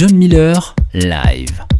John Miller, live.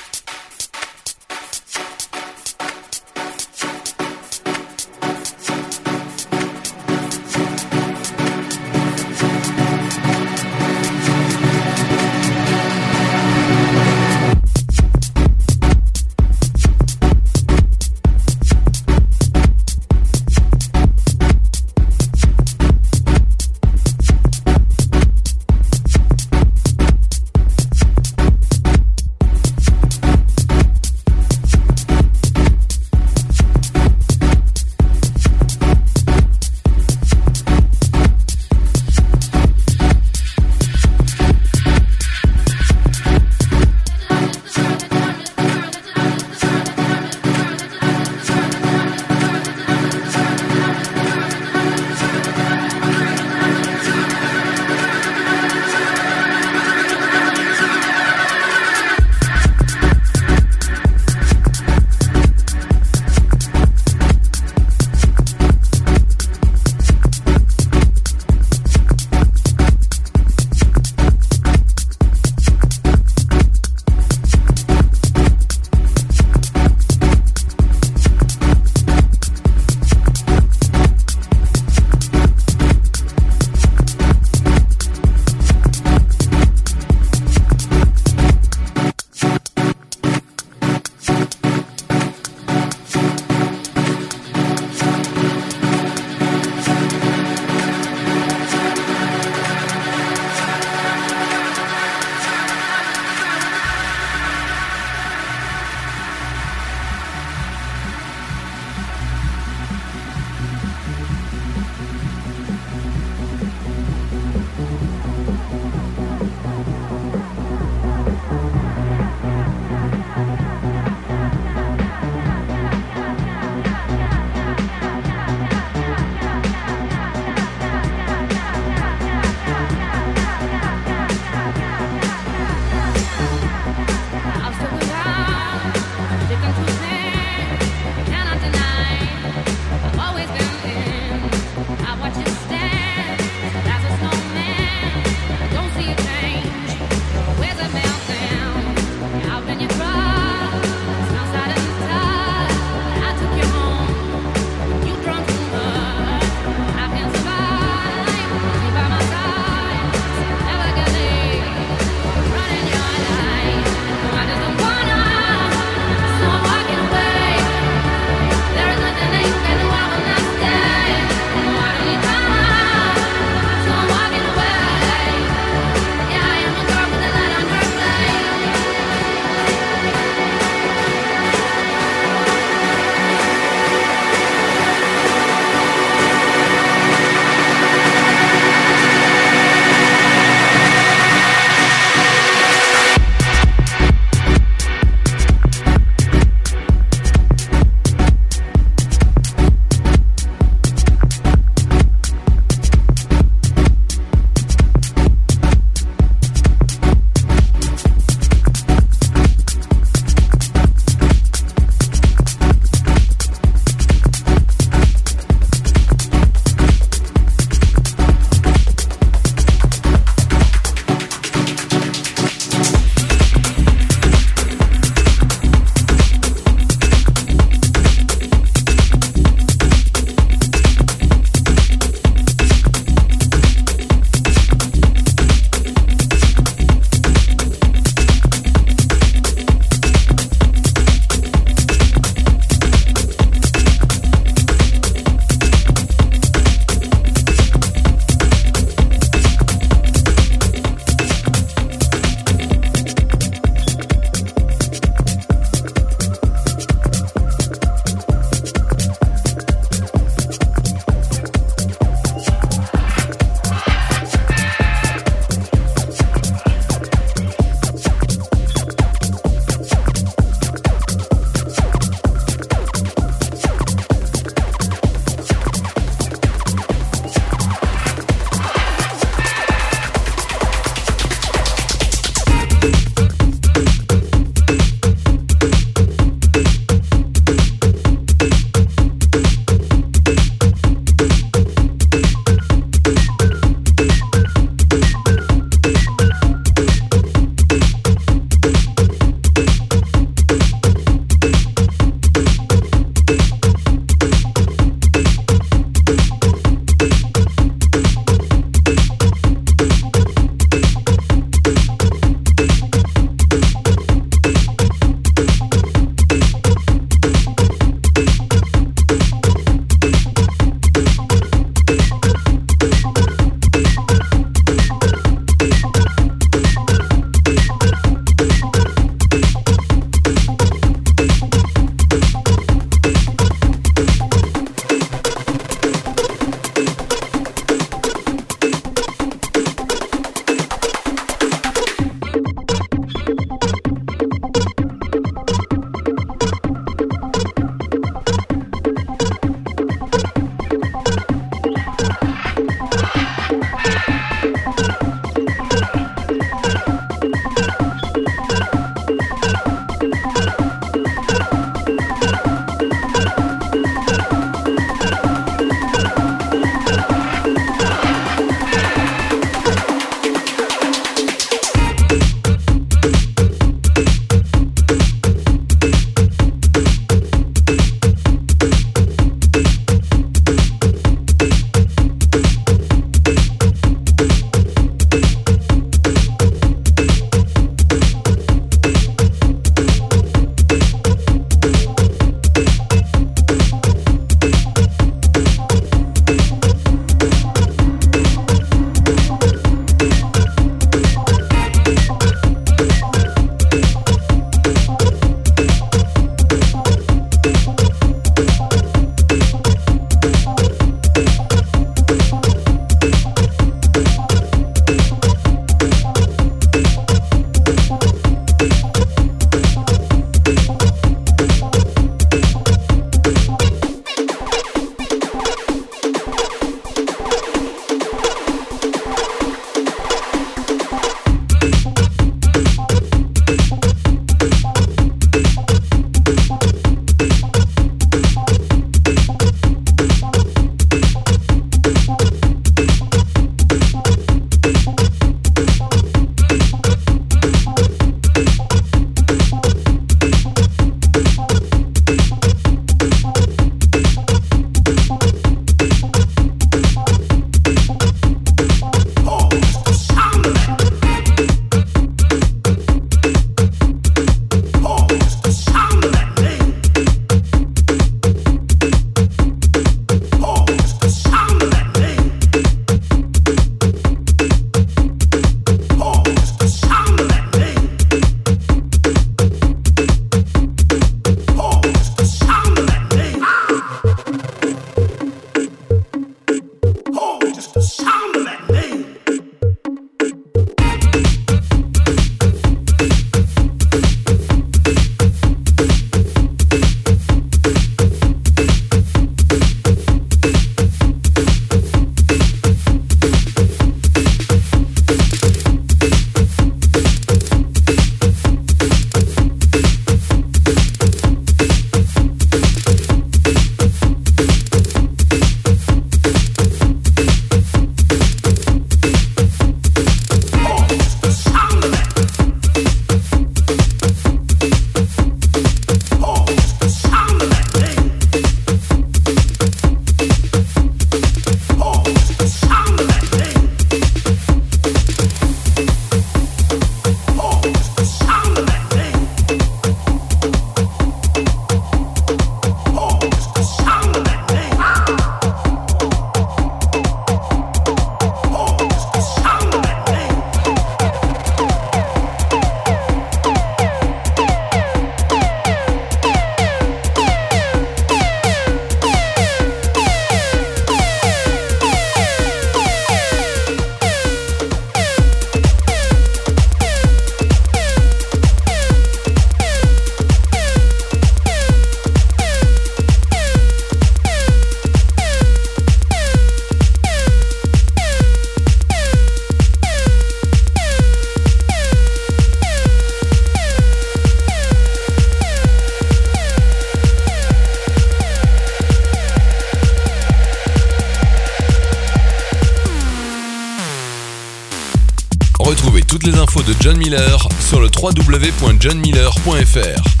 www.johnmiller.fr.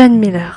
John Miller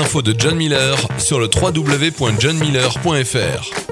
infos de John Miller sur le www.johnmiller.fr.